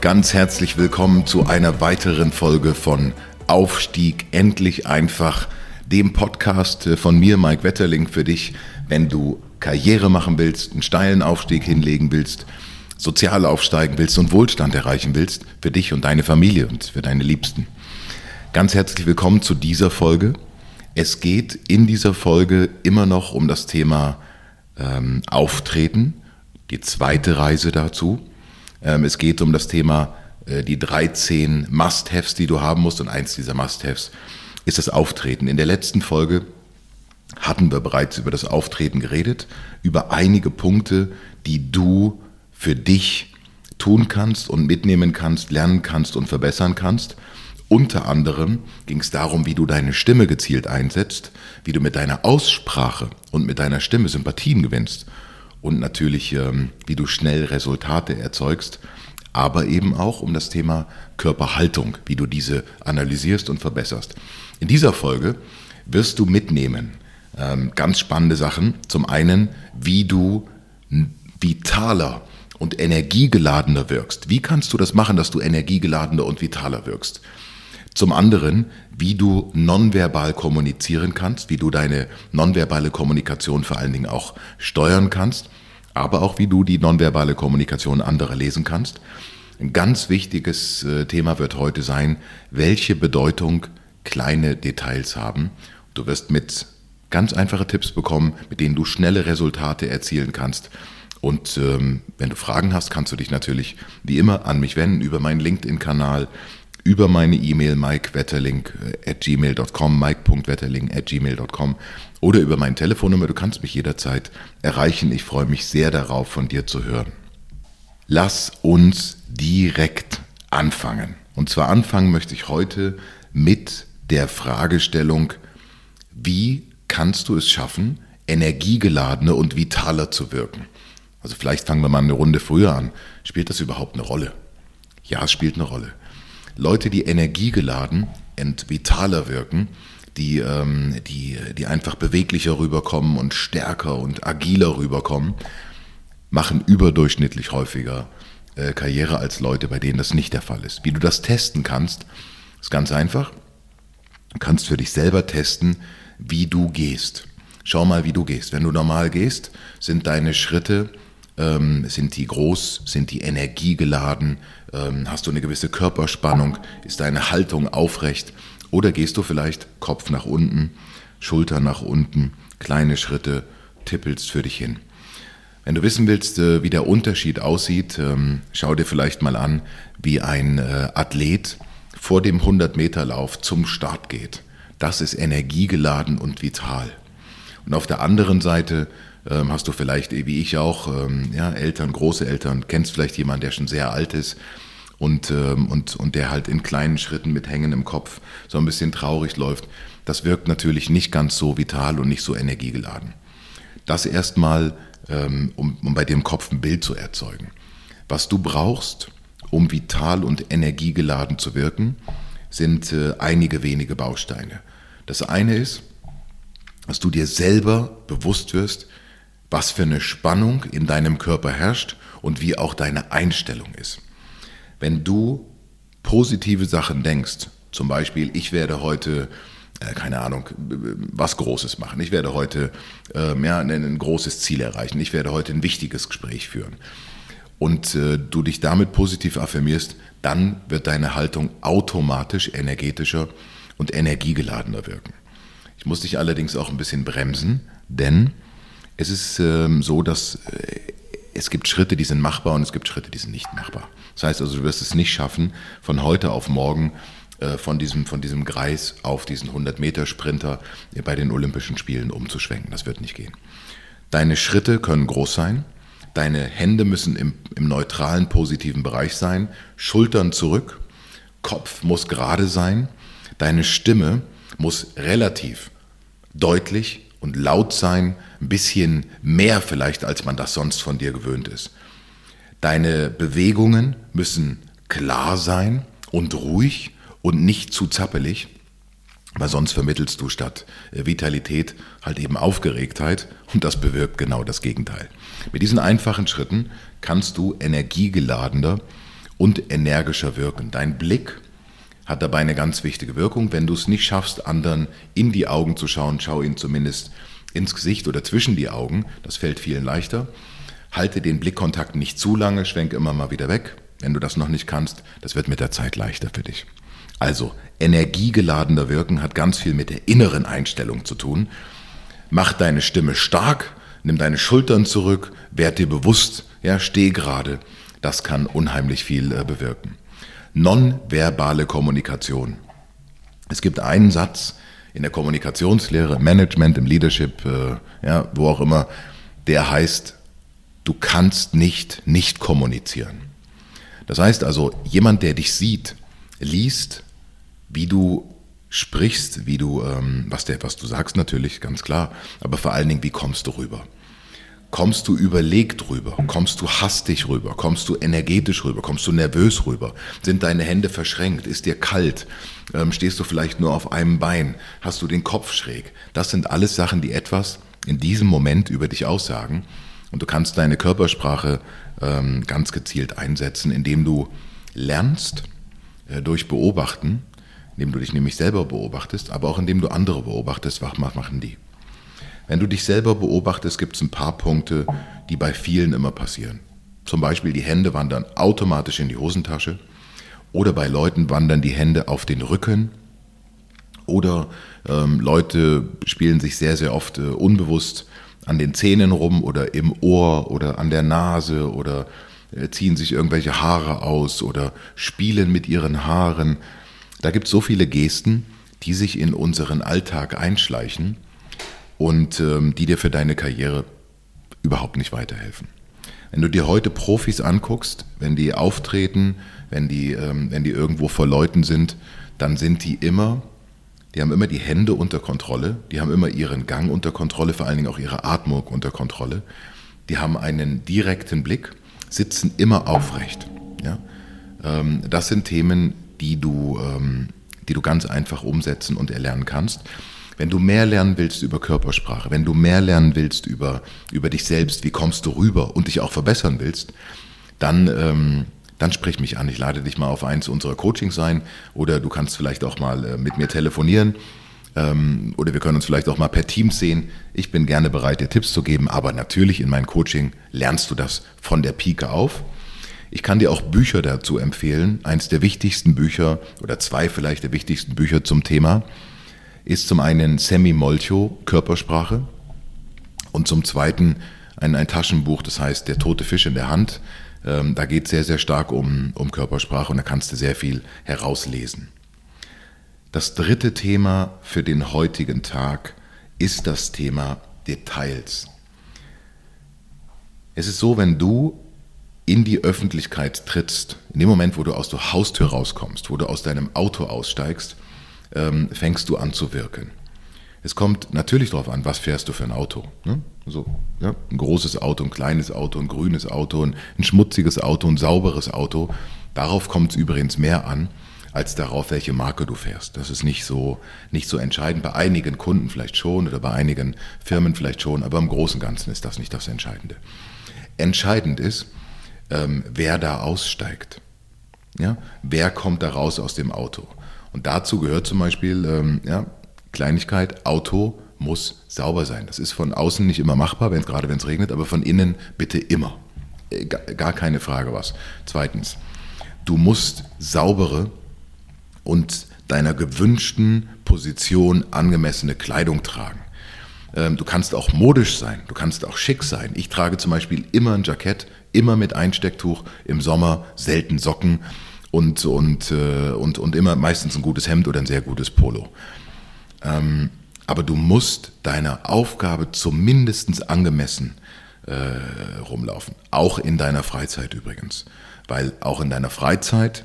Ganz herzlich willkommen zu einer weiteren Folge von Aufstieg endlich einfach, dem Podcast von mir, Mike Wetterling, für dich, wenn du Karriere machen willst, einen steilen Aufstieg hinlegen willst, sozial aufsteigen willst und Wohlstand erreichen willst, für dich und deine Familie und für deine Liebsten. Ganz herzlich willkommen zu dieser Folge. Es geht in dieser Folge immer noch um das Thema ähm, Auftreten, die zweite Reise dazu. Ähm, es geht um das Thema äh, die 13 Must-Haves, die du haben musst. Und eins dieser Must-Haves ist das Auftreten. In der letzten Folge hatten wir bereits über das Auftreten geredet, über einige Punkte, die du für dich tun kannst und mitnehmen kannst, lernen kannst und verbessern kannst. Unter anderem ging es darum, wie du deine Stimme gezielt einsetzt, wie du mit deiner Aussprache und mit deiner Stimme Sympathien gewinnst und natürlich, ähm, wie du schnell Resultate erzeugst, aber eben auch um das Thema Körperhaltung, wie du diese analysierst und verbesserst. In dieser Folge wirst du mitnehmen ähm, ganz spannende Sachen. Zum einen, wie du vitaler und energiegeladener wirkst. Wie kannst du das machen, dass du energiegeladener und vitaler wirkst? Zum anderen, wie du nonverbal kommunizieren kannst, wie du deine nonverbale Kommunikation vor allen Dingen auch steuern kannst, aber auch wie du die nonverbale Kommunikation anderer lesen kannst. Ein ganz wichtiges äh, Thema wird heute sein, welche Bedeutung kleine Details haben. Du wirst mit ganz einfache Tipps bekommen, mit denen du schnelle Resultate erzielen kannst. Und ähm, wenn du Fragen hast, kannst du dich natürlich wie immer an mich wenden über meinen LinkedIn-Kanal über meine E-Mail mikewetterling äh, at gmail.com, mike.wetterling at gmail.com oder über meine Telefonnummer. Du kannst mich jederzeit erreichen. Ich freue mich sehr darauf, von dir zu hören. Lass uns direkt anfangen. Und zwar anfangen möchte ich heute mit der Fragestellung, wie kannst du es schaffen, energiegeladener und vitaler zu wirken? Also vielleicht fangen wir mal eine Runde früher an. Spielt das überhaupt eine Rolle? Ja, es spielt eine Rolle. Leute, die energiegeladen und vitaler wirken, die, ähm, die, die einfach beweglicher rüberkommen und stärker und agiler rüberkommen, machen überdurchschnittlich häufiger äh, Karriere als Leute, bei denen das nicht der Fall ist. Wie du das testen kannst, ist ganz einfach. Du kannst für dich selber testen, wie du gehst. Schau mal, wie du gehst. Wenn du normal gehst, sind deine Schritte ähm, sind die groß? Sind die energiegeladen? Ähm, hast du eine gewisse Körperspannung? Ist deine Haltung aufrecht? Oder gehst du vielleicht Kopf nach unten, Schulter nach unten, kleine Schritte, tippelst für dich hin? Wenn du wissen willst, äh, wie der Unterschied aussieht, ähm, schau dir vielleicht mal an, wie ein äh, Athlet vor dem 100-Meter-Lauf zum Start geht. Das ist energiegeladen und vital. Und auf der anderen Seite ähm, hast du vielleicht, wie ich auch, ähm, ja, Eltern, Großeltern, kennst vielleicht jemanden, der schon sehr alt ist und, ähm, und, und der halt in kleinen Schritten mit hängendem Kopf so ein bisschen traurig läuft. Das wirkt natürlich nicht ganz so vital und nicht so energiegeladen. Das erstmal, ähm, um, um bei dem Kopf ein Bild zu erzeugen. Was du brauchst, um vital und energiegeladen zu wirken, sind äh, einige wenige Bausteine. Das eine ist, dass du dir selber bewusst wirst, was für eine Spannung in deinem Körper herrscht und wie auch deine Einstellung ist. Wenn du positive Sachen denkst, zum Beispiel, ich werde heute, äh, keine Ahnung, was Großes machen, ich werde heute äh, ja, ein, ein, großes Ziel erreichen, ich werde heute ein wichtiges Gespräch führen und äh, du dich damit positiv affirmierst, dann wird deine Haltung automatisch energetischer und energiegeladener wirken. Ich muss dich allerdings auch ein bisschen bremsen, denn es ist ähm, so, dass äh, es gibt Schritte, die sind machbar und es gibt Schritte, die sind nicht machbar. Das heißt also, du wirst es nicht schaffen, von heute auf morgen äh, von, diesem, von diesem Greis auf diesen 100-Meter-Sprinter bei den Olympischen Spielen umzuschwenken. Das wird nicht gehen. Deine Schritte können groß sein, Deine Hände müssen im, im neutralen, positiven Bereich sein, Schultern zurück, Kopf muss gerade sein, deine Stimme muss relativ deutlich und laut sein, ein bisschen mehr vielleicht, als man das sonst von dir gewöhnt ist. Deine Bewegungen müssen klar sein und ruhig und nicht zu zappelig, weil sonst vermittelst du statt äh, Vitalität halt eben Aufgeregtheit und das bewirkt genau das Gegenteil. Mit diesen einfachen Schritten kannst du energiegeladener und energischer wirken. Dein Blick hat dabei eine ganz wichtige Wirkung. Wenn du es nicht schaffst, anderen in die Augen zu schauen, schau ihnen zumindest ins Gesicht oder zwischen die Augen. Das fällt vielen leichter. Halte den Blickkontakt nicht zu lange, schwenke immer mal wieder weg. Wenn du das noch nicht kannst, das wird mit der Zeit leichter für dich. Also energiegeladener Wirken hat ganz viel mit der inneren Einstellung zu tun. Mach deine Stimme stark, nimm deine Schultern zurück, werd dir bewusst, ja, steh gerade. Das kann unheimlich viel äh, bewirken. Nonverbale Kommunikation. Es gibt einen Satz in der Kommunikationslehre, Management, im Leadership, äh, ja, wo auch immer, der heißt, du kannst nicht nicht kommunizieren. Das heißt also, jemand, der dich sieht, liest, wie du sprichst, wie du, ähm, was, der, was du sagst natürlich, ganz klar, aber vor allen Dingen, wie kommst du rüber? Kommst du überlegt rüber? Kommst du hastig rüber? Kommst du energetisch rüber? Kommst du nervös rüber? Sind deine Hände verschränkt? Ist dir kalt? Ähm, stehst du vielleicht nur auf einem Bein? Hast du den Kopf schräg? Das sind alles Sachen, die etwas in diesem Moment über dich aussagen. Und du kannst deine Körpersprache ähm, ganz gezielt einsetzen, indem du lernst äh, durch Beobachten, indem du dich nämlich selber beobachtest, aber auch indem du andere beobachtest, was machen die. Wenn du dich selber beobachtest, gibt es ein paar Punkte, die bei vielen immer passieren. Zum Beispiel die Hände wandern automatisch in die Hosentasche oder bei Leuten wandern die Hände auf den Rücken oder ähm, Leute spielen sich sehr, sehr oft äh, unbewusst an den Zähnen rum oder im Ohr oder an der Nase oder äh, ziehen sich irgendwelche Haare aus oder spielen mit ihren Haaren. Da gibt es so viele Gesten, die sich in unseren Alltag einschleichen und ähm, die dir für deine Karriere überhaupt nicht weiterhelfen. Wenn du dir heute Profis anguckst, wenn die auftreten, wenn die, ähm, wenn die irgendwo vor Leuten sind, dann sind die immer, die haben immer die Hände unter Kontrolle, die haben immer ihren Gang unter Kontrolle, vor allen Dingen auch ihre Atmung unter Kontrolle. Die haben einen direkten Blick, sitzen immer aufrecht. Ja? Ähm, das sind Themen, die du, ähm, die du ganz einfach umsetzen und erlernen kannst. Wenn du mehr lernen willst über Körpersprache, wenn du mehr lernen willst über, über dich selbst, wie kommst du rüber und dich auch verbessern willst, dann, ähm, dann sprich mich an. Ich lade dich mal auf eins unserer Coachings ein oder du kannst vielleicht auch mal äh, mit mir telefonieren ähm, oder wir können uns vielleicht auch mal per Teams sehen. Ich bin gerne bereit, dir Tipps zu geben, aber natürlich in meinem Coaching lernst du das von der Pike auf. Ich kann dir auch Bücher dazu empfehlen. Eins der wichtigsten Bücher oder zwei vielleicht der wichtigsten Bücher zum Thema ist zum einen Semi Molcho, Körpersprache, und zum zweiten ein, ein Taschenbuch, das heißt Der tote Fisch in der Hand. Ähm, da geht es sehr, sehr stark um, um Körpersprache und da kannst du sehr viel herauslesen. Das dritte Thema für den heutigen Tag ist das Thema Details. Es ist so, wenn du in die Öffentlichkeit trittst, in dem Moment, wo du aus der Haustür rauskommst, wo du aus deinem Auto aussteigst, ähm, fängst du an zu wirken. Es kommt natürlich darauf an, was fährst du für ein Auto. Ne? So, ja? Ein großes Auto, ein kleines Auto, ein grünes Auto, ein, ein schmutziges Auto, ein sauberes Auto. Darauf kommt es übrigens mehr an, als darauf, welche Marke du fährst. Das ist nicht so, nicht so entscheidend. Bei einigen Kunden vielleicht schon oder bei einigen Firmen vielleicht schon, aber im Großen und Ganzen ist das nicht das Entscheidende. Entscheidend ist, ähm, wer da aussteigt. Ja? Wer kommt da raus aus dem Auto? Und dazu gehört zum Beispiel, ähm, ja, Kleinigkeit, Auto muss sauber sein. Das ist von außen nicht immer machbar, wenn's, gerade wenn es regnet, aber von innen bitte immer. Äh, gar keine Frage was. Zweitens, du musst saubere und deiner gewünschten Position angemessene Kleidung tragen. Ähm, du kannst auch modisch sein, du kannst auch schick sein. Ich trage zum Beispiel immer ein Jackett, immer mit Einstecktuch, im Sommer selten Socken und, und, äh, und, und immer meistens ein gutes Hemd oder ein sehr gutes Polo. Ähm, aber du musst deiner Aufgabe zumindest angemessen äh, rumlaufen. Auch in deiner Freizeit übrigens. Weil auch in deiner Freizeit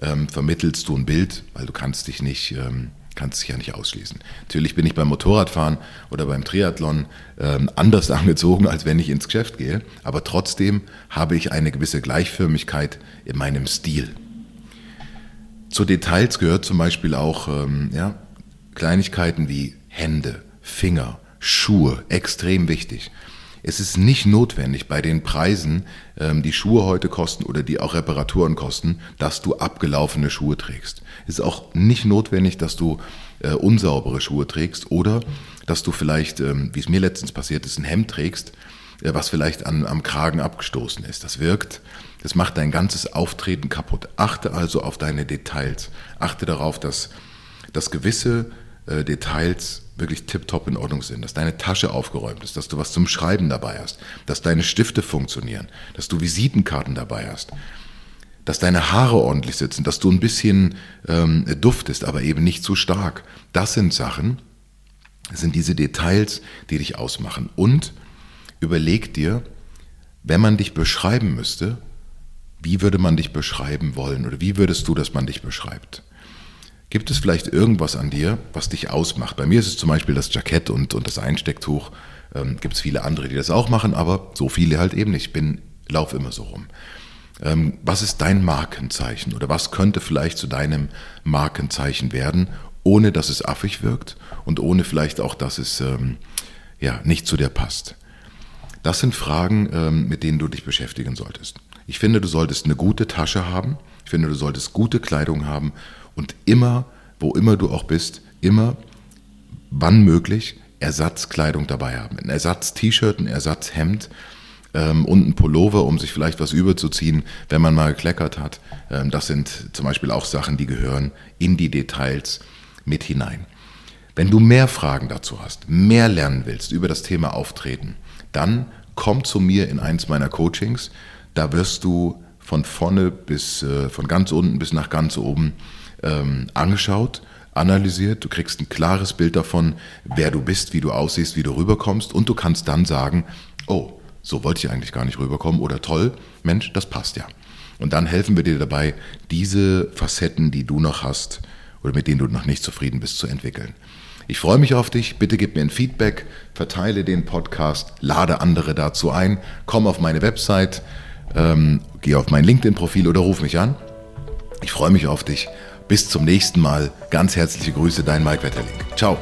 ähm, vermittelst du ein Bild, weil du kannst dich nicht, ähm, kannst dich ja nicht ausschließen. Natürlich bin ich beim Motorradfahren oder beim Triathlon ähm, anders angezogen, als wenn ich ins Geschäft gehe, aber trotzdem habe ich eine gewisse Gleichförmigkeit in meinem Stil. Zu Details gehört zum Beispiel auch ähm, ja, Kleinigkeiten wie Hände, Finger, Schuhe, extrem wichtig. Es ist nicht notwendig bei den Preisen, ähm, die Schuhe heute kosten oder die auch Reparaturen kosten, dass du abgelaufene Schuhe trägst. Es ist auch nicht notwendig, dass du äh, unsaubere Schuhe trägst oder dass du vielleicht, ähm, wie es mir letztens passiert ist, ein Hemd trägst, was vielleicht an, am Kragen abgestoßen ist. Das wirkt, das macht dein ganzes Auftreten kaputt. Achte also auf deine Details. Achte darauf, dass, dass gewisse äh, Details wirklich tiptop in Ordnung sind, dass deine Tasche aufgeräumt ist, dass du was zum Schreiben dabei hast, dass deine Stifte funktionieren, dass du Visitenkarten dabei hast, dass deine Haare ordentlich sitzen, dass du ein bisschen ähm, duftest, aber eben nicht zu stark. Das sind Sachen, das sind diese Details, die dich ausmachen. Und überleg dir, wenn man dich beschreiben müsste, wie würde man dich beschreiben wollen oder wie würdest du, dass man dich beschreibt? Gibt es vielleicht irgendwas an dir, was dich ausmacht? Bei mir ist es zum Beispiel das Jackett und, und das Einstecktuch. Ähm, Gibt es viele andere, die das auch machen, aber so viele halt eben nicht. Ich bin, lauf immer so rum. Ähm, was ist dein Markenzeichen oder was könnte vielleicht zu deinem Markenzeichen werden, ohne dass es affig wirkt und ohne vielleicht auch, dass es ähm, ja, nicht zu dir passt? Das sind Fragen, ähm, mit denen du dich beschäftigen solltest. Ich finde, du solltest eine gute Tasche haben. Ich finde, du solltest gute Kleidung haben und immer, wo immer du auch bist, immer, wann möglich, Ersatzkleidung dabei haben. Ein Ersatz-T-Shirt, ein Ersatzhemd ähm, und ein Pullover, um sich vielleicht was überzuziehen, wenn man mal gekleckert hat. Ähm, das sind zum Beispiel auch Sachen, die gehören in die Details mit hinein. Wenn du mehr Fragen dazu hast, mehr lernen willst über das Thema Auftreten, dann komm zu mir in eins meiner Coachings. Da wirst du von vorne bis äh, von ganz unten bis nach ganz oben ähm, angeschaut, analysiert. Du kriegst ein klares Bild davon, wer du bist, wie du aussiehst, wie du rüberkommst und du kannst dann sagen, oh, so wollte ich eigentlich gar nicht rüberkommen oder toll, Mensch, das passt ja. Und dann helfen wir dir dabei, diese Facetten, die du noch hast oder mit denen du noch nicht zufrieden bist, zu entwickeln. Ich freue mich auf dich. Bitte gib mir ein Feedback, verteile den Podcast, lade andere dazu ein, komm auf meine Website, ähm, geh auf mein LinkedIn-Profil oder ruf mich an. Ich freue mich auf dich bis zum nächsten Mal. Ganz herzliche Grüße, dein Mike Wetterling. Ciao.